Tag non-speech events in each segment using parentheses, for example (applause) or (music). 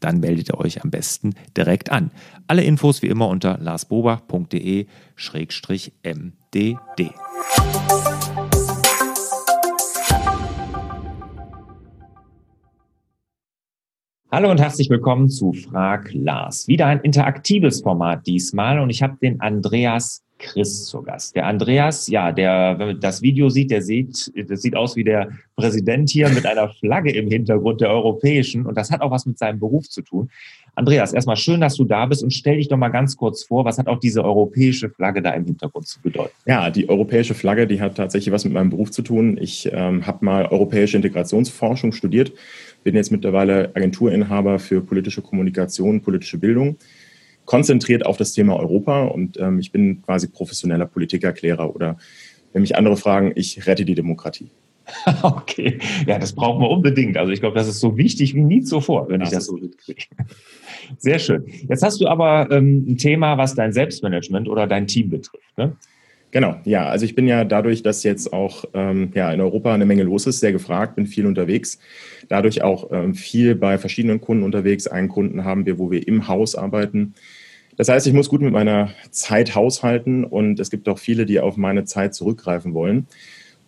dann meldet ihr euch am besten direkt an. Alle Infos wie immer unter larsbobach.de-mdd. Hallo und herzlich willkommen zu Frag Lars. Wieder ein interaktives Format diesmal und ich habe den Andreas Chris zu Gast. Der Andreas, ja, der, wenn man das Video sieht, der sieht, das sieht aus wie der Präsident hier mit einer Flagge im Hintergrund der europäischen und das hat auch was mit seinem Beruf zu tun. Andreas, erstmal schön, dass du da bist und stell dich doch mal ganz kurz vor, was hat auch diese europäische Flagge da im Hintergrund zu bedeuten? Ja, die europäische Flagge, die hat tatsächlich was mit meinem Beruf zu tun. Ich ähm, habe mal europäische Integrationsforschung studiert, bin jetzt mittlerweile Agenturinhaber für politische Kommunikation, politische Bildung konzentriert auf das Thema Europa und ähm, ich bin quasi professioneller Politikerklärer oder wenn mich andere fragen, ich rette die Demokratie. (laughs) Okay, ja, das brauchen wir unbedingt. Also ich glaube, das ist so wichtig wie nie zuvor, wenn das ich das so mitkriege. (laughs) Sehr schön. Jetzt hast du aber ähm, ein Thema, was dein Selbstmanagement oder dein Team betrifft. Ne? Genau, ja. Also ich bin ja dadurch, dass jetzt auch ähm, ja, in Europa eine Menge los ist, sehr gefragt, bin viel unterwegs. Dadurch auch ähm, viel bei verschiedenen Kunden unterwegs. Einen Kunden haben wir, wo wir im Haus arbeiten. Das heißt, ich muss gut mit meiner Zeit haushalten und es gibt auch viele, die auf meine Zeit zurückgreifen wollen.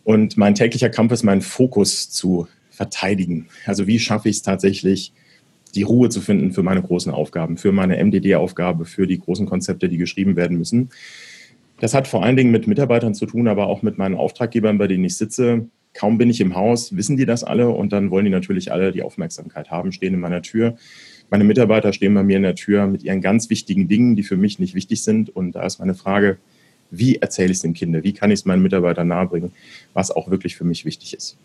Und mein täglicher Kampf ist, meinen Fokus zu verteidigen. Also wie schaffe ich es tatsächlich, die Ruhe zu finden für meine großen Aufgaben, für meine MDD-Aufgabe, für die großen Konzepte, die geschrieben werden müssen. Das hat vor allen Dingen mit Mitarbeitern zu tun, aber auch mit meinen Auftraggebern, bei denen ich sitze. Kaum bin ich im Haus, wissen die das alle und dann wollen die natürlich alle die Aufmerksamkeit haben, stehen in meiner Tür. Meine Mitarbeiter stehen bei mir in der Tür mit ihren ganz wichtigen Dingen, die für mich nicht wichtig sind. Und da ist meine Frage, wie erzähle ich es den Kindern? Wie kann ich es meinen Mitarbeitern nahebringen, was auch wirklich für mich wichtig ist?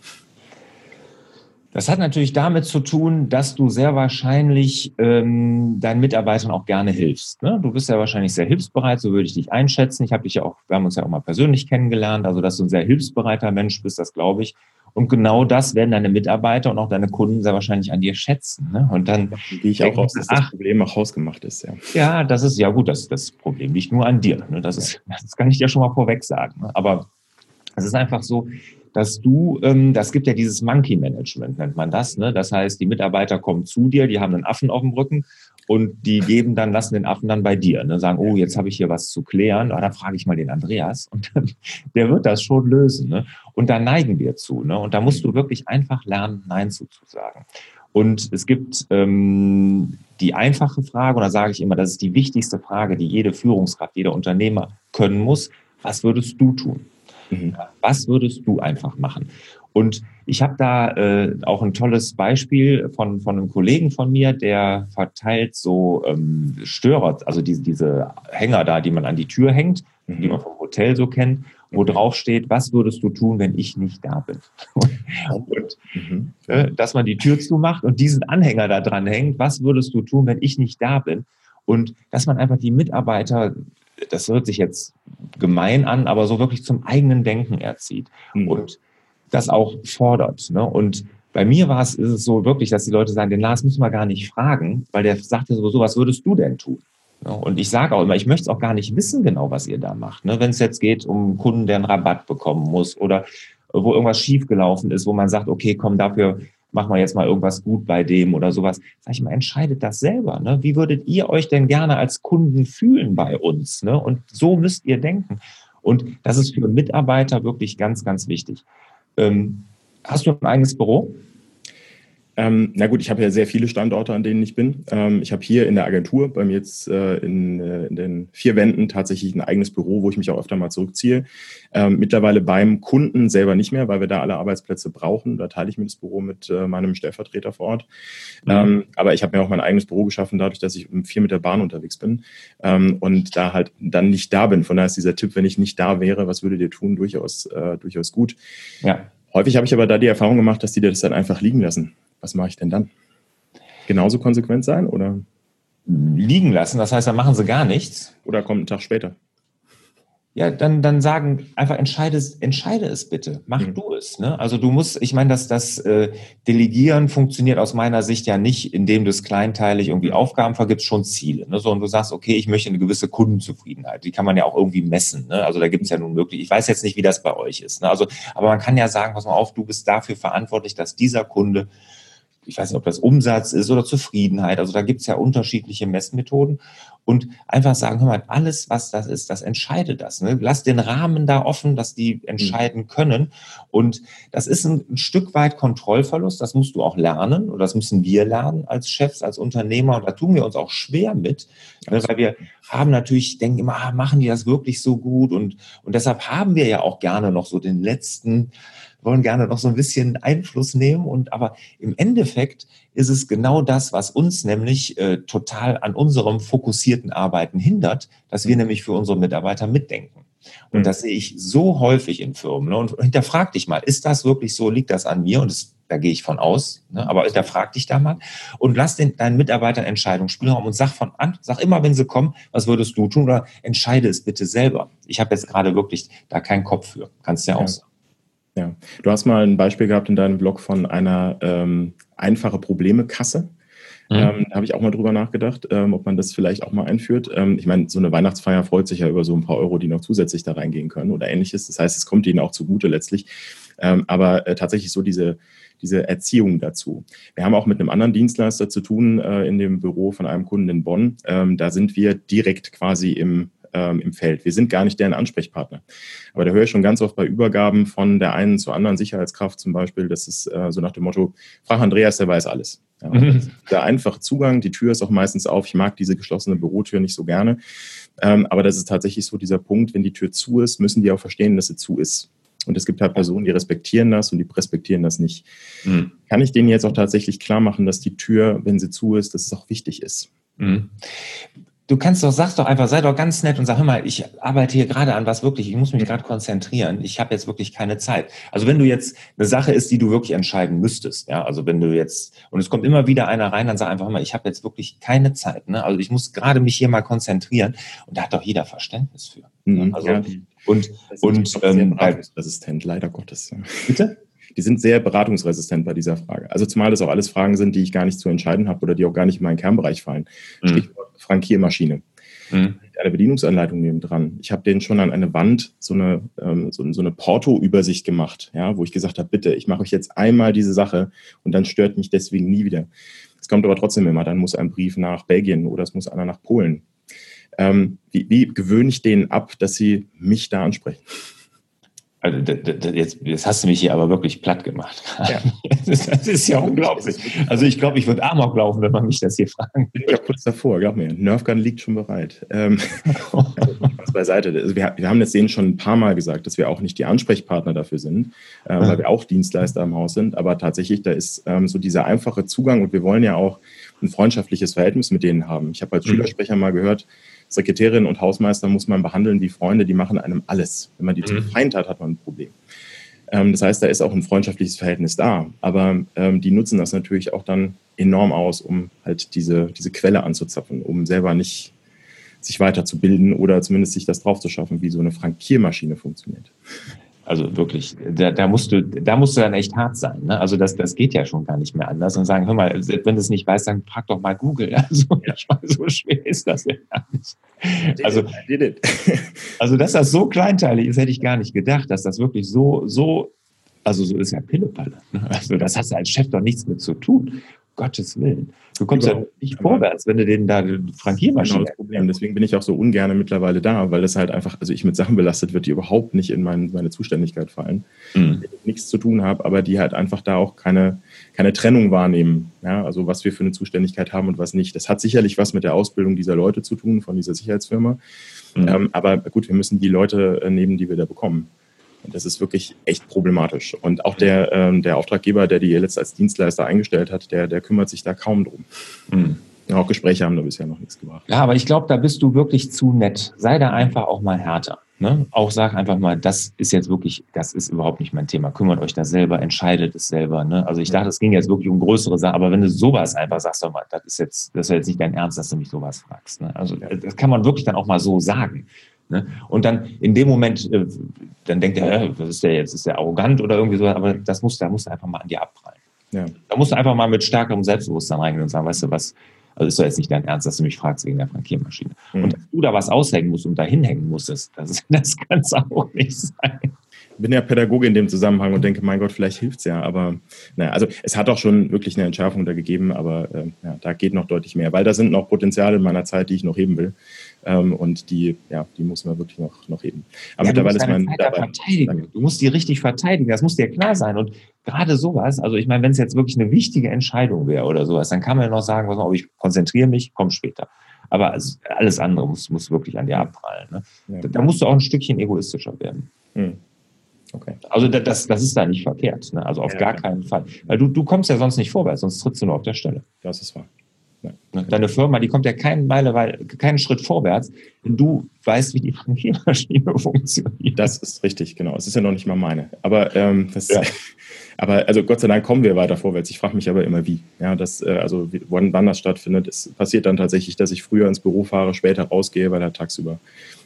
Das hat natürlich damit zu tun, dass du sehr wahrscheinlich ähm, deinen Mitarbeitern auch gerne hilfst. Ne? Du bist ja wahrscheinlich sehr hilfsbereit, so würde ich dich einschätzen. Ich habe dich ja auch, wir haben uns ja auch mal persönlich kennengelernt, also dass du ein sehr hilfsbereiter Mensch bist, das glaube ich. Und genau das werden deine Mitarbeiter und auch deine Kunden sehr wahrscheinlich an dir schätzen. Ne? Und dann gehe ich auch aus, dass das Problem auch hausgemacht ist. Ja, ja das ist ja gut, das, das Problem liegt nur an dir. Ne? Das, ist, das kann ich dir schon mal vorweg sagen. Ne? Aber es ist einfach so, dass du, ähm, das gibt ja dieses Monkey Management, nennt man das. Ne? Das heißt, die Mitarbeiter kommen zu dir, die haben einen Affen auf dem Rücken und die geben dann, lassen den Affen dann bei dir. Ne? Sagen, oh, jetzt habe ich hier was zu klären. Ah, dann frage ich mal den Andreas und dann, (laughs) der wird das schon lösen. Ne? Und da neigen wir zu. Ne? Und da musst du wirklich einfach lernen, Nein zuzusagen. Und es gibt ähm, die einfache Frage, und da sage ich immer, das ist die wichtigste Frage, die jede Führungskraft, jeder Unternehmer können muss. Was würdest du tun? Mhm. Was würdest du einfach machen? Und ich habe da äh, auch ein tolles Beispiel von, von einem Kollegen von mir, der verteilt so ähm, Störer, also diese, diese Hänger da, die man an die Tür hängt, mhm. die man vom Hotel so kennt, wo mhm. drauf steht, was würdest du tun, wenn ich nicht da bin? (laughs) und mhm. äh, dass man die Tür zumacht und diesen Anhänger da dran hängt, was würdest du tun, wenn ich nicht da bin? Und dass man einfach die Mitarbeiter das hört sich jetzt gemein an, aber so wirklich zum eigenen Denken erzieht mhm. und das auch fordert. Ne? Und bei mir war es, ist es so wirklich, dass die Leute sagen, den Lars müssen wir gar nicht fragen, weil der sagt ja sowieso, was würdest du denn tun? Ne? Und ich sage auch immer, ich möchte es auch gar nicht wissen genau, was ihr da macht. Ne? Wenn es jetzt geht um einen Kunden, der einen Rabatt bekommen muss oder wo irgendwas schiefgelaufen ist, wo man sagt, okay, komm, dafür machen wir jetzt mal irgendwas gut bei dem oder sowas. Sag ich mal, entscheidet das selber. Ne? Wie würdet ihr euch denn gerne als Kunden fühlen bei uns? Ne? Und so müsst ihr denken. Und das ist für Mitarbeiter wirklich ganz, ganz wichtig. Ähm, hast du ein eigenes Büro? Ähm, na gut, ich habe ja sehr viele Standorte, an denen ich bin. Ähm, ich habe hier in der Agentur, bei mir jetzt äh, in, äh, in, den vier Wänden tatsächlich ein eigenes Büro, wo ich mich auch öfter mal zurückziehe. Ähm, mittlerweile beim Kunden selber nicht mehr, weil wir da alle Arbeitsplätze brauchen. Da teile ich mir das Büro mit äh, meinem Stellvertreter vor Ort. Mhm. Ähm, aber ich habe mir auch mein eigenes Büro geschaffen, dadurch, dass ich viel mit der Bahn unterwegs bin ähm, und da halt dann nicht da bin. Von daher ist dieser Tipp, wenn ich nicht da wäre, was würdet ihr tun, durchaus, äh, durchaus gut. Ja. Häufig habe ich aber da die Erfahrung gemacht, dass die das dann einfach liegen lassen was mache ich denn dann? Genauso konsequent sein oder? Liegen lassen, das heißt, dann machen sie gar nichts. Oder kommt ein Tag später. Ja, dann, dann sagen, einfach entscheide, entscheide es bitte. Mach mhm. du es. Ne? Also du musst, ich meine, dass das äh, Delegieren funktioniert aus meiner Sicht ja nicht, indem du es kleinteilig irgendwie Aufgaben vergibst, schon Ziele. Ne? So, und du sagst, okay, ich möchte eine gewisse Kundenzufriedenheit. Die kann man ja auch irgendwie messen. Ne? Also da gibt es ja nun möglich, ich weiß jetzt nicht, wie das bei euch ist. Ne? Also, aber man kann ja sagen, pass mal auf, du bist dafür verantwortlich, dass dieser Kunde ich weiß nicht, ob das Umsatz ist oder Zufriedenheit. Also da gibt es ja unterschiedliche Messmethoden. Und einfach sagen, hör mal, alles, was das ist, das entscheidet das. Ne? Lass den Rahmen da offen, dass die entscheiden können. Und das ist ein, ein, Stück weit Kontrollverlust. Das musst du auch lernen oder das müssen wir lernen als Chefs, als Unternehmer. Und da tun wir uns auch schwer mit, ne? weil wir haben natürlich, denken immer, ah, machen die das wirklich so gut? Und, und deshalb haben wir ja auch gerne noch so den letzten wollen gerne noch so ein bisschen Einfluss nehmen. Und aber im Endeffekt ist es genau das, was uns nämlich äh, total an unserem fokussierten Arbeiten hindert, dass wir mhm. nämlich für unsere Mitarbeiter mitdenken. Und mhm. das sehe ich so häufig in Firmen. Ne? Und hinterfrag dich mal, ist das wirklich so? Liegt das an mir? Und das, da gehe ich von aus. Ne? Aber hinterfrag dich da mal und lass den, deinen Mitarbeitern Entscheidungsspielraum und sag von an, sag immer, wenn sie kommen, was würdest du tun? Oder entscheide es bitte selber. Ich habe jetzt gerade wirklich da keinen Kopf für. Kannst du ja auch sagen. Ja, du hast mal ein Beispiel gehabt in deinem Blog von einer ähm, einfache Probleme-Kasse. Mhm. Ähm, da habe ich auch mal drüber nachgedacht, ähm, ob man das vielleicht auch mal einführt. Ähm, ich meine, so eine Weihnachtsfeier freut sich ja über so ein paar Euro, die noch zusätzlich da reingehen können oder ähnliches. Das heißt, es kommt ihnen auch zugute letztlich. Ähm, aber äh, tatsächlich so diese, diese Erziehung dazu. Wir haben auch mit einem anderen Dienstleister zu tun äh, in dem Büro von einem Kunden in Bonn. Ähm, da sind wir direkt quasi im ähm, im Feld. Wir sind gar nicht deren Ansprechpartner. Aber da höre ich schon ganz oft bei Übergaben von der einen zur anderen Sicherheitskraft zum Beispiel, das ist äh, so nach dem Motto, frag Andreas, der weiß alles. Ja, mhm. Der einfache Zugang, die Tür ist auch meistens auf. Ich mag diese geschlossene Bürotür nicht so gerne. Ähm, aber das ist tatsächlich so dieser Punkt, wenn die Tür zu ist, müssen die auch verstehen, dass sie zu ist. Und es gibt halt Personen, die respektieren das und die respektieren das nicht. Mhm. Kann ich denen jetzt auch tatsächlich klar machen, dass die Tür, wenn sie zu ist, dass es auch wichtig ist? Mhm du kannst doch, sagst doch einfach, sei doch ganz nett und sag, hör mal, ich arbeite hier gerade an was wirklich, ich muss mich gerade konzentrieren, ich habe jetzt wirklich keine Zeit. Also wenn du jetzt eine Sache ist, die du wirklich entscheiden müsstest, ja, also wenn du jetzt, und es kommt immer wieder einer rein, dann sag einfach mal, ich habe jetzt wirklich keine Zeit, ne? Also ich muss gerade mich hier mal konzentrieren und da hat doch jeder Verständnis für. Ne? Mhm, also, ja, und, und, ähm, Resistent, leider Gottes. Bitte? Die sind sehr beratungsresistent bei dieser Frage. Also zumal das auch alles Fragen sind, die ich gar nicht zu entscheiden habe oder die auch gar nicht in meinen Kernbereich fallen. Mhm. Stichwort Frankiermaschine. Mhm. Eine Bedienungsanleitung neben dran. Ich habe denen schon an eine Wand so eine, ähm, so, so, eine Porto-Übersicht gemacht, ja, wo ich gesagt habe, bitte, ich mache euch jetzt einmal diese Sache und dann stört mich deswegen nie wieder. Es kommt aber trotzdem immer, dann muss ein Brief nach Belgien oder es muss einer nach Polen. Ähm, wie, wie gewöhne ich denen ab, dass sie mich da ansprechen? Also jetzt, jetzt hast du mich hier aber wirklich platt gemacht. Ja. (laughs) Das, ist, ja unglaublich. Also ich glaube, ich würde Amok laufen, wenn man mich das hier fragen Bin ja kurz davor, glaub mir. Nerfgun liegt schon bereit. Ähm, (laughs) was beiseite. Also wir, wir, haben das denen schon ein paar Mal gesagt, dass wir auch nicht die Ansprechpartner dafür sind, äh, weil wir auch Dienstleister im Haus sind. Aber tatsächlich, da ist ähm, so dieser einfache Zugang und wir wollen ja auch ein freundschaftliches Verhältnis mit denen haben. Ich habe als mhm. Schülersprecher mal gehört, Sekretärin und Hausmeister muss man behandeln wie Freunde, die machen einem alles. Wenn man die mhm. zum Feind hat, hat man ein Problem. Ähm, das heißt, da ist auch ein freundschaftliches Verhältnis da. Aber ähm, die nutzen das natürlich auch dann enorm aus, um halt diese, diese Quelle anzuzapfen, um selber nicht sich weiterzubilden oder zumindest sich das drauf zu schaffen, wie so eine Frankiermaschine funktioniert. Also wirklich, da, da musst du, da musst du dann echt hart sein. Ne? Also das, das geht ja schon gar nicht mehr anders und sagen, hör mal, wenn du es nicht weißt, dann frag doch mal Google. (laughs) Also ja. so schwer ist das ja gar nicht. Also, (laughs) also dass das so kleinteilig ist, hätte ich gar nicht gedacht, dass das wirklich so, so, also so ist ja Pillepalle. Ne? Also das hast du als Chef doch nichts mit zu tun. Gottes Willen. Du kommst Überhaupt. ja nicht vorwärts, wenn du den da Frankiermaschine. Genau das Problem. Deswegen bin ich auch so ungern mittlerweile da, weil das halt einfach, also ich mit Sachen belastet wird, die überhaupt nicht in mein, meine Zuständigkeit fallen, mhm. mit nichts zu tun habe, aber die halt einfach da auch keine, keine Trennung wahrnehmen. Ja, also was wir für eine Zuständigkeit haben und was nicht. Das hat sicherlich was mit der Ausbildung dieser Leute zu tun, von dieser Sicherheitsfirma. Mhm. Ähm, aber gut, wir müssen die Leute äh, nehmen, die wir da bekommen. Das ist wirklich echt problematisch. Und auch der, ähm, der Auftraggeber, der die jetzt als Dienstleister eingestellt hat, der, der kümmert sich da kaum drum. Mhm. Ja, auch Gespräche haben da bisher noch nichts gebracht. Ja, aber ich glaube, da bist du wirklich zu nett. Sei da einfach auch mal härter. Ne? Auch sag einfach mal, das ist jetzt wirklich, das ist überhaupt nicht mein Thema. Kümmert euch da selber, entscheidet es selber. Ne? Also ich dachte, es ging jetzt wirklich um größere Sachen, aber wenn du sowas einfach sagst, doch mal, das ist jetzt, das ist jetzt nicht dein Ernst, dass du mich sowas fragst. Ne? Also das kann man wirklich dann auch mal so sagen. Ne? Und dann in dem Moment, äh, dann denkt er, was ist der jetzt? Ist der arrogant oder irgendwie so? Aber das muss, da musst du einfach mal an dir abprallen. Ja. Da musst du einfach mal mit stärkerem Selbstbewusstsein reingehen und sagen, weißt du was, also ist doch jetzt nicht dein Ernst, dass du mich fragst wegen der Frankiermaschine. Mhm. Und dass du da was aushängen musst und da hinhängen musstest, das, (laughs) das kann es auch nicht sein. Ich bin ja Pädagoge in dem Zusammenhang und denke, mein Gott, vielleicht hilft es ja. Aber naja, also es hat auch schon wirklich eine Entschärfung da gegeben, aber äh, ja, da geht noch deutlich mehr, weil da sind noch Potenziale in meiner Zeit, die ich noch heben will. Ähm, und die, ja, die muss man wirklich noch, noch heben. Aber ja, mittlerweile ist man dabei. Verteidigen. Du musst die richtig verteidigen. Das muss dir klar sein. Und gerade sowas, also ich meine, wenn es jetzt wirklich eine wichtige Entscheidung wäre oder sowas, dann kann man ja noch sagen, was, ich konzentriere mich, komm später. Aber alles andere muss, muss wirklich an dir abprallen. Ne? Ja. Da, da, musst du auch ein Stückchen egoistischer werden. Hm. Okay. Also das, das ist da nicht verkehrt. Ne? Also auf ja, gar keinen Fall. Weil du, du kommst ja sonst nicht vorwärts, sonst trittst du nur auf der Stelle. Das ist wahr. Ja. Deine Firma, die kommt ja keinen, Meile, keinen Schritt vorwärts, wenn du weißt, wie die Frankiermaschine (laughs) funktioniert. Das ist richtig, genau. Es ist ja noch nicht mal meine. Aber ähm, das, ja. (laughs) aber also Gott sei Dank kommen wir weiter vorwärts. Ich frage mich aber immer wie. Ja, das, äh, also wann, wann das stattfindet. Es passiert dann tatsächlich, dass ich früher ins Büro fahre, später rausgehe, weil da tagsüber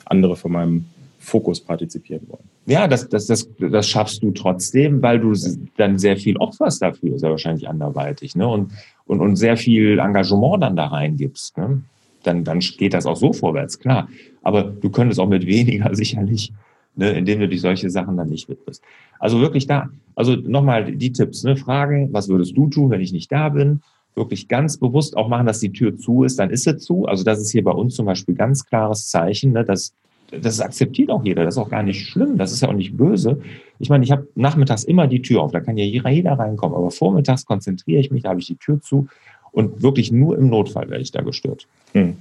andere von meinem Fokus partizipieren wollen. Ja, das, das, das, das schaffst du trotzdem, weil du dann sehr viel opferst dafür, sehr wahrscheinlich anderweitig, ne? Und, und, und sehr viel Engagement dann da reingibst. Ne? Dann, dann geht das auch so vorwärts, klar. Aber du könntest auch mit weniger (laughs) sicherlich, ne, indem du dich solche Sachen dann nicht widmest. Also wirklich da, also nochmal die Tipps, ne? Fragen, was würdest du tun, wenn ich nicht da bin? Wirklich ganz bewusst auch machen, dass die Tür zu ist, dann ist sie zu. Also das ist hier bei uns zum Beispiel ganz klares Zeichen, ne, dass das akzeptiert auch jeder, das ist auch gar nicht schlimm, das ist ja auch nicht böse. Ich meine, ich habe nachmittags immer die Tür auf, da kann ja jeder reinkommen, aber vormittags konzentriere ich mich, da habe ich die Tür zu und wirklich nur im Notfall werde ich da gestört. Hm.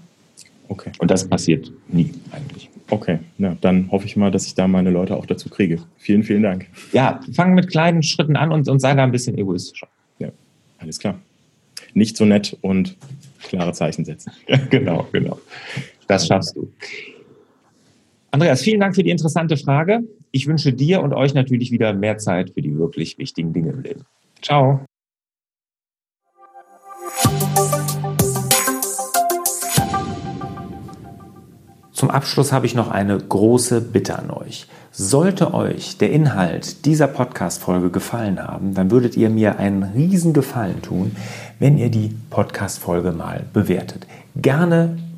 Okay. Und das passiert nie eigentlich. Okay, na, dann hoffe ich mal, dass ich da meine Leute auch dazu kriege. Vielen, vielen Dank. Ja, fang mit kleinen Schritten an und, und sei da ein bisschen egoistischer. Ja, alles klar. Nicht so nett und klare Zeichen setzen. (laughs) Genau, genau. Das schaffst du. Andreas, vielen Dank für die interessante Frage. Ich wünsche dir und euch natürlich wieder mehr Zeit für die wirklich wichtigen Dinge im Leben. Ciao. Zum Abschluss habe ich noch eine große Bitte an euch. Sollte euch der Inhalt dieser Podcast-Folge gefallen haben, dann würdet ihr mir einen riesen Gefallen tun, wenn ihr die Podcast-Folge mal bewertet. Gerne